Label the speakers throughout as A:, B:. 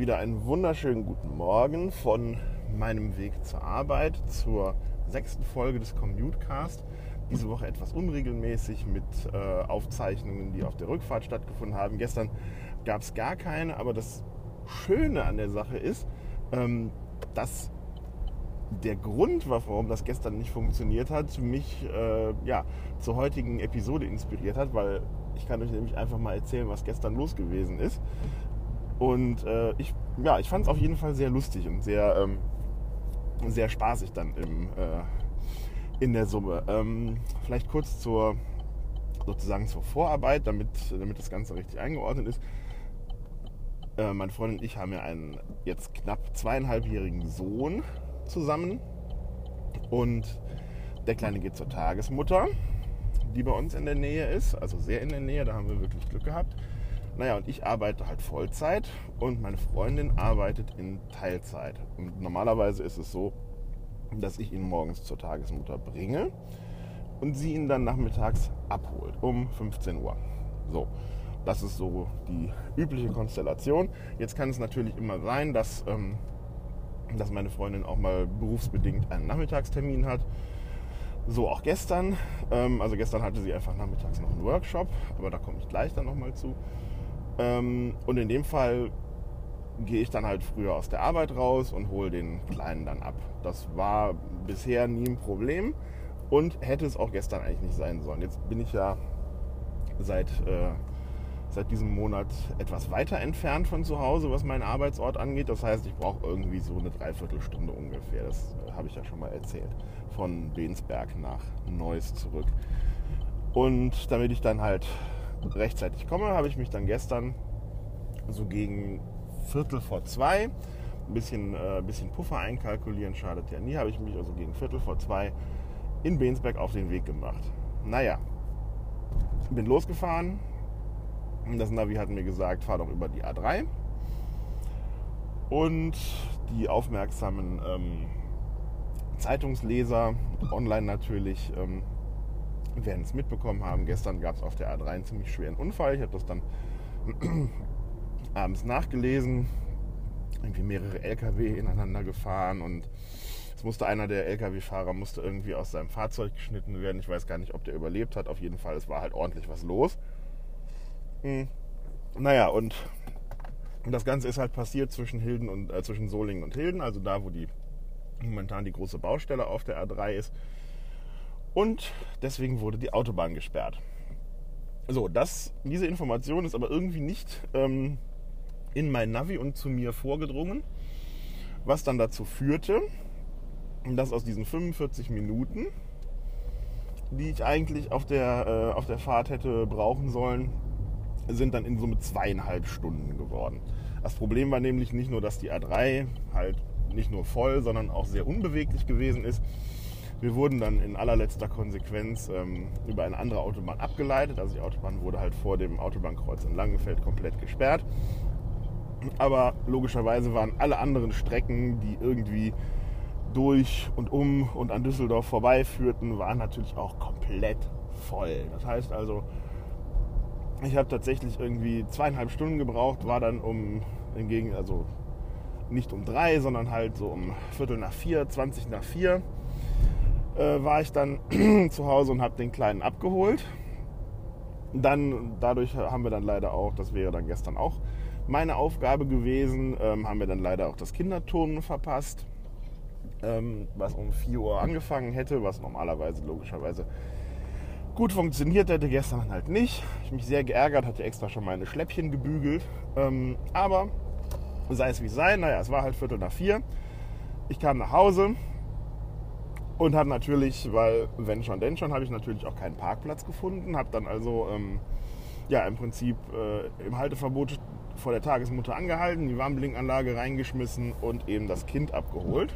A: wieder einen wunderschönen guten Morgen von meinem Weg zur Arbeit zur sechsten Folge des Commutecast. Diese Woche etwas unregelmäßig mit äh, Aufzeichnungen, die auf der Rückfahrt stattgefunden haben. Gestern gab es gar keine, aber das Schöne an der Sache ist, ähm, dass der Grund, warum das gestern nicht funktioniert hat, mich äh, ja, zur heutigen Episode inspiriert hat, weil ich kann euch nämlich einfach mal erzählen, was gestern los gewesen ist. Und äh, ich, ja, ich fand es auf jeden Fall sehr lustig und sehr, ähm, sehr spaßig dann im, äh, in der Summe. Ähm, vielleicht kurz zur sozusagen zur Vorarbeit, damit, damit das Ganze richtig eingeordnet ist. Äh, meine Freundin und ich haben ja einen jetzt knapp zweieinhalbjährigen Sohn zusammen. Und der Kleine geht zur Tagesmutter, die bei uns in der Nähe ist, also sehr in der Nähe, da haben wir wirklich Glück gehabt. Naja, und ich arbeite halt Vollzeit und meine Freundin arbeitet in Teilzeit. Und normalerweise ist es so, dass ich ihn morgens zur Tagesmutter bringe und sie ihn dann nachmittags abholt um 15 Uhr. So, das ist so die übliche Konstellation. Jetzt kann es natürlich immer sein, dass ähm, dass meine Freundin auch mal berufsbedingt einen Nachmittagstermin hat. So auch gestern. Ähm, also gestern hatte sie einfach nachmittags noch einen Workshop, aber da komme ich gleich dann nochmal zu. Ähm, und in dem Fall gehe ich dann halt früher aus der Arbeit raus und hole den Kleinen dann ab. Das war bisher nie ein Problem und hätte es auch gestern eigentlich nicht sein sollen. Jetzt bin ich ja seit äh, seit diesem Monat etwas weiter entfernt von zu Hause, was meinen Arbeitsort angeht. Das heißt, ich brauche irgendwie so eine Dreiviertelstunde ungefähr. Das habe ich ja schon mal erzählt. Von Bensberg nach Neuss zurück. Und damit ich dann halt rechtzeitig komme, habe ich mich dann gestern so gegen Viertel vor zwei, ein bisschen, äh, bisschen Puffer einkalkulieren, schadet ja nie, habe ich mich also gegen Viertel vor zwei in Bensberg auf den Weg gemacht. Naja, bin losgefahren, das Navi hat mir gesagt, fahr doch über die A3. Und die aufmerksamen ähm, Zeitungsleser, online natürlich, ähm, werden es mitbekommen haben. Gestern gab es auf der A3 einen ziemlich schweren Unfall. Ich habe das dann abends nachgelesen. Irgendwie mehrere LKW ineinander gefahren und es musste einer der LKW-Fahrer musste irgendwie aus seinem Fahrzeug geschnitten werden. Ich weiß gar nicht, ob der überlebt hat. Auf jeden Fall, es war halt ordentlich was los. Hm. Naja, und das Ganze ist halt passiert zwischen Hilden und äh, zwischen Solingen und Hilden, also da, wo die momentan die große Baustelle auf der A3 ist. Und deswegen wurde die Autobahn gesperrt. So, das, diese Information ist aber irgendwie nicht ähm, in mein Navi und zu mir vorgedrungen, was dann dazu führte, dass aus diesen 45 Minuten, die ich eigentlich auf der, äh, auf der Fahrt hätte brauchen sollen, sind dann in Summe zweieinhalb Stunden geworden. Das Problem war nämlich nicht nur, dass die A3 halt nicht nur voll, sondern auch sehr unbeweglich gewesen ist. Wir wurden dann in allerletzter Konsequenz ähm, über eine andere Autobahn abgeleitet. Also die Autobahn wurde halt vor dem Autobahnkreuz in Langenfeld komplett gesperrt. Aber logischerweise waren alle anderen Strecken, die irgendwie durch und um und an Düsseldorf vorbeiführten, waren natürlich auch komplett voll. Das heißt also, ich habe tatsächlich irgendwie zweieinhalb Stunden gebraucht, war dann um hingegen, also nicht um drei, sondern halt so um Viertel nach vier, 20 nach vier, äh, war ich dann zu Hause und habe den Kleinen abgeholt. Dann, dadurch haben wir dann leider auch, das wäre dann gestern auch meine Aufgabe gewesen, ähm, haben wir dann leider auch das Kinderturnen verpasst, ähm, was um 4 Uhr angefangen hätte, was normalerweise logischerweise gut funktioniert hätte, gestern halt nicht. Ich mich sehr geärgert, hatte extra schon meine Schläppchen gebügelt. Ähm, aber sei es wie sei, naja, es war halt Viertel nach vier. Ich kam nach Hause und habe natürlich, weil wenn schon, denn schon, habe ich natürlich auch keinen Parkplatz gefunden. Habe dann also ähm, ja im Prinzip äh, im Halteverbot vor der Tagesmutter angehalten, die Warnblinkanlage reingeschmissen und eben das Kind abgeholt.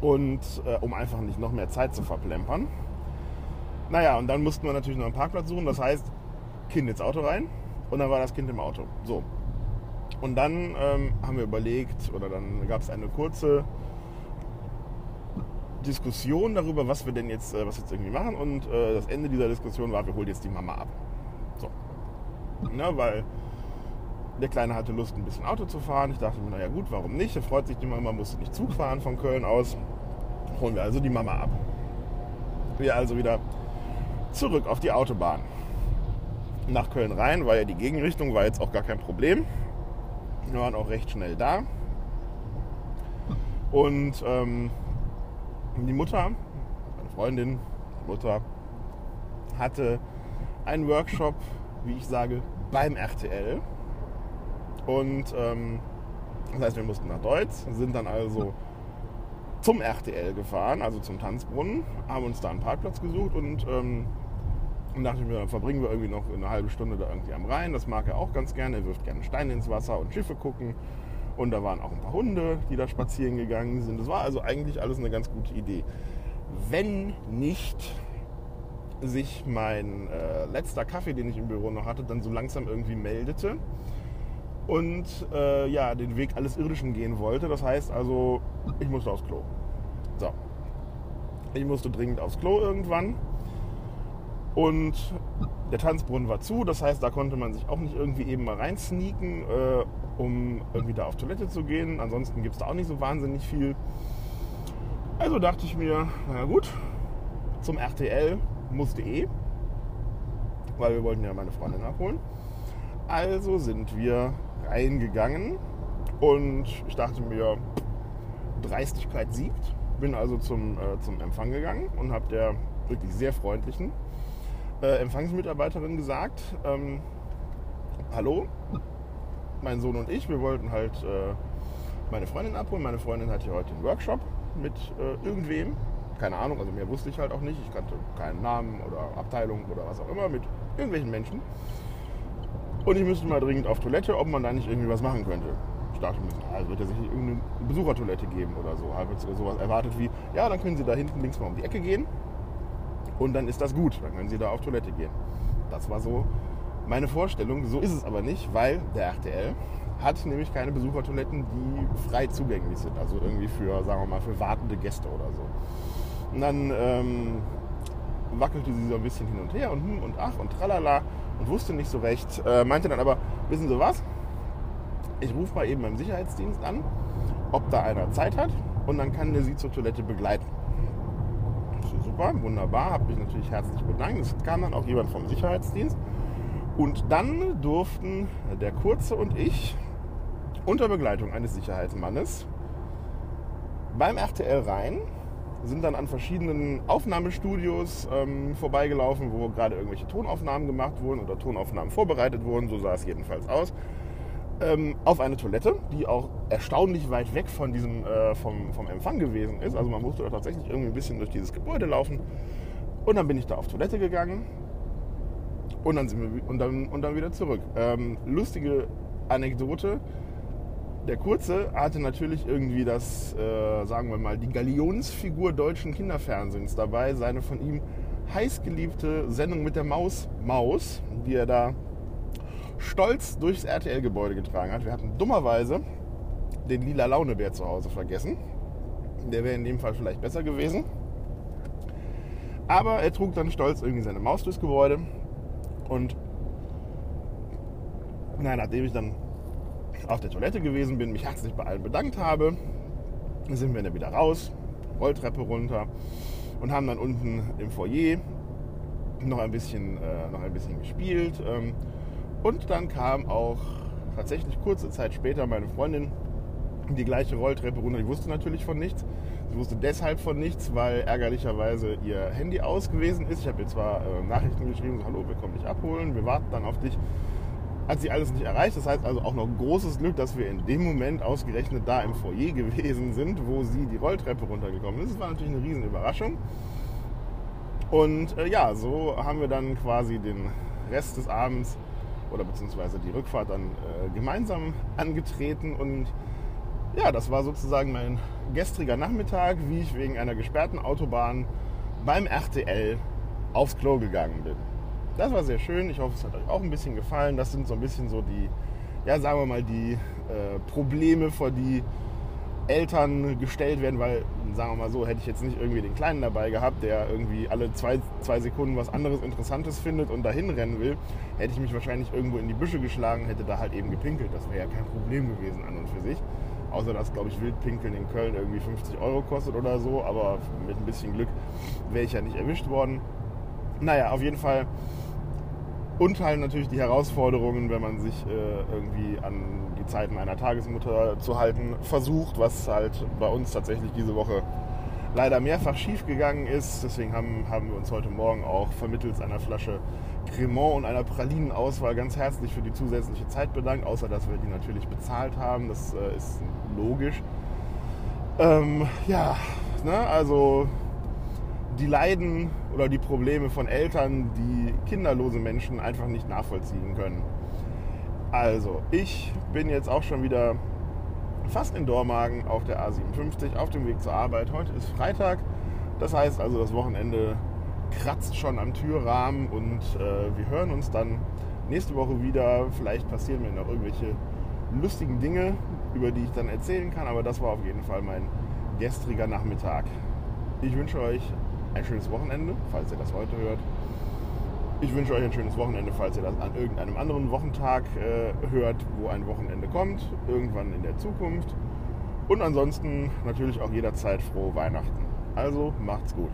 A: Und äh, um einfach nicht noch mehr Zeit zu verplempern. Naja, und dann mussten wir natürlich noch einen Parkplatz suchen. Das heißt, Kind ins Auto rein und dann war das Kind im Auto. So. Und dann ähm, haben wir überlegt, oder dann gab es eine kurze Diskussion darüber, was wir denn jetzt, äh, was jetzt irgendwie machen. Und äh, das Ende dieser Diskussion war, wir holen jetzt die Mama ab. So. Na, weil der Kleine hatte Lust, ein bisschen Auto zu fahren. Ich dachte mir, naja gut, warum nicht? Er freut sich die Mama, musste nicht Zug fahren von Köln aus. Holen wir also die Mama ab. Wir also wieder zurück auf die Autobahn. Nach Köln rein war ja die Gegenrichtung, war jetzt auch gar kein Problem. Wir waren auch recht schnell da. Und ähm, die Mutter, meine Freundin, Mutter, hatte einen Workshop, wie ich sage, beim RTL. Und ähm, das heißt, wir mussten nach Deutsch, sind dann also zum RTL gefahren, also zum Tanzbrunnen, haben uns da einen Parkplatz gesucht und ähm, dachte ich mir, dann verbringen wir irgendwie noch eine halbe Stunde da irgendwie am Rhein. Das mag er auch ganz gerne. Er wirft gerne Steine ins Wasser und Schiffe gucken. Und da waren auch ein paar Hunde, die da spazieren gegangen sind. Das war also eigentlich alles eine ganz gute Idee. Wenn nicht sich mein äh, letzter Kaffee, den ich im Büro noch hatte, dann so langsam irgendwie meldete und äh, ja, den Weg alles Irdischen gehen wollte. Das heißt also, ich musste aufs Klo. So. Ich musste dringend aufs Klo irgendwann. Und der Tanzbrunnen war zu, das heißt, da konnte man sich auch nicht irgendwie eben mal reinsneaken, äh, um irgendwie da auf Toilette zu gehen. Ansonsten gibt es da auch nicht so wahnsinnig viel. Also dachte ich mir, na gut, zum RTL musste eh, weil wir wollten ja meine Freundin abholen. Also sind wir reingegangen und ich dachte mir, Dreistigkeit siegt. Bin also zum, äh, zum Empfang gegangen und habe der wirklich sehr freundlichen äh, Empfangsmitarbeiterin gesagt, ähm, hallo, mein Sohn und ich, wir wollten halt äh, meine Freundin abholen. Meine Freundin hat hier heute einen Workshop mit äh, irgendwem. Keine Ahnung, also mehr wusste ich halt auch nicht. Ich kannte keinen Namen oder Abteilung oder was auch immer mit irgendwelchen Menschen. Und ich müsste mal dringend auf Toilette, ob man da nicht irgendwie was machen könnte. Ich dachte mir, also wird ja sicher irgendeine Besuchertoilette geben oder so. Habe jetzt sowas erwartet wie, ja, dann können Sie da hinten links mal um die Ecke gehen und dann ist das gut. Dann können Sie da auf Toilette gehen. Das war so meine Vorstellung. So ist es aber nicht, weil der RTL hat nämlich keine Besuchertoiletten, die frei zugänglich sind. Also irgendwie für, sagen wir mal, für wartende Gäste oder so. Und dann ähm, wackelte sie so ein bisschen hin und her und hm und ach und tralala und wusste nicht so recht. Äh, meinte dann aber, wissen Sie was? Ich rufe mal eben beim Sicherheitsdienst an, ob da einer Zeit hat und dann kann der Sie zur Toilette begleiten. Super, wunderbar, habe mich natürlich herzlich bedankt. Es kam dann auch jemand vom Sicherheitsdienst. Und dann durften der Kurze und ich unter Begleitung eines Sicherheitsmannes beim RTL rein, sind dann an verschiedenen Aufnahmestudios ähm, vorbeigelaufen, wo gerade irgendwelche Tonaufnahmen gemacht wurden oder Tonaufnahmen vorbereitet wurden, so sah es jedenfalls aus, ähm, auf eine Toilette, die auch erstaunlich weit weg von diesem, äh, vom, vom Empfang gewesen ist. Also man musste da tatsächlich irgendwie ein bisschen durch dieses Gebäude laufen. Und dann bin ich da auf Toilette gegangen und dann, sind wir, und dann, und dann wieder zurück. Ähm, lustige Anekdote. Der Kurze hatte natürlich irgendwie das, äh, sagen wir mal, die Galionsfigur deutschen Kinderfernsehens dabei, seine von ihm heißgeliebte Sendung mit der Maus Maus, die er da stolz durchs RTL-Gebäude getragen hat. Wir hatten dummerweise den lila Launebär zu Hause vergessen. Der wäre in dem Fall vielleicht besser gewesen. Aber er trug dann stolz irgendwie seine Maus durchs Gebäude. Und nein, nachdem ich dann auf der Toilette gewesen bin, mich herzlich bei allen bedankt habe, sind wir dann wieder raus, Rolltreppe runter und haben dann unten im Foyer noch ein bisschen, äh, noch ein bisschen gespielt. Ähm, und dann kam auch tatsächlich kurze Zeit später meine Freundin die gleiche Rolltreppe runter. Die wusste natürlich von nichts. Sie wusste deshalb von nichts, weil ärgerlicherweise ihr Handy aus gewesen ist. Ich habe ihr zwar äh, Nachrichten geschrieben, so, hallo, wir kommen dich abholen, wir warten dann auf dich. Hat sie alles nicht erreicht. Das heißt also auch noch großes Glück, dass wir in dem Moment ausgerechnet da im Foyer gewesen sind, wo sie die Rolltreppe runtergekommen ist. Das war natürlich eine riesen Überraschung. Und äh, ja, so haben wir dann quasi den Rest des Abends oder beziehungsweise die Rückfahrt dann äh, gemeinsam angetreten und ja, das war sozusagen mein gestriger Nachmittag, wie ich wegen einer gesperrten Autobahn beim RTL aufs Klo gegangen bin. Das war sehr schön. Ich hoffe, es hat euch auch ein bisschen gefallen. Das sind so ein bisschen so die, ja, sagen wir mal, die äh, Probleme, vor die Eltern gestellt werden, weil sagen wir mal so, hätte ich jetzt nicht irgendwie den Kleinen dabei gehabt, der irgendwie alle zwei, zwei Sekunden was anderes Interessantes findet und dahin rennen will, hätte ich mich wahrscheinlich irgendwo in die Büsche geschlagen, hätte da halt eben gepinkelt. Das wäre ja kein Problem gewesen an und für sich. Außer dass, glaube ich, Wildpinkeln in Köln irgendwie 50 Euro kostet oder so. Aber mit ein bisschen Glück wäre ich ja nicht erwischt worden. Naja, auf jeden Fall. Und halt natürlich die Herausforderungen, wenn man sich äh, irgendwie an die Zeiten einer Tagesmutter zu halten versucht, was halt bei uns tatsächlich diese Woche leider mehrfach schief gegangen ist. Deswegen haben, haben wir uns heute Morgen auch vermittels einer Flasche Cremant und einer Pralinenauswahl ganz herzlich für die zusätzliche Zeit bedankt, außer dass wir die natürlich bezahlt haben. Das äh, ist logisch. Ähm, ja, ne, also die Leiden oder die Probleme von Eltern, die kinderlose Menschen einfach nicht nachvollziehen können. Also, ich bin jetzt auch schon wieder fast in Dormagen auf der A57 auf dem Weg zur Arbeit. Heute ist Freitag, das heißt also, das Wochenende kratzt schon am Türrahmen und äh, wir hören uns dann nächste Woche wieder. Vielleicht passieren mir noch irgendwelche lustigen Dinge, über die ich dann erzählen kann, aber das war auf jeden Fall mein gestriger Nachmittag. Ich wünsche euch ein schönes Wochenende, falls ihr das heute hört. Ich wünsche euch ein schönes Wochenende, falls ihr das an irgendeinem anderen Wochentag äh, hört, wo ein Wochenende kommt, irgendwann in der Zukunft. Und ansonsten natürlich auch jederzeit frohe Weihnachten. Also macht's gut.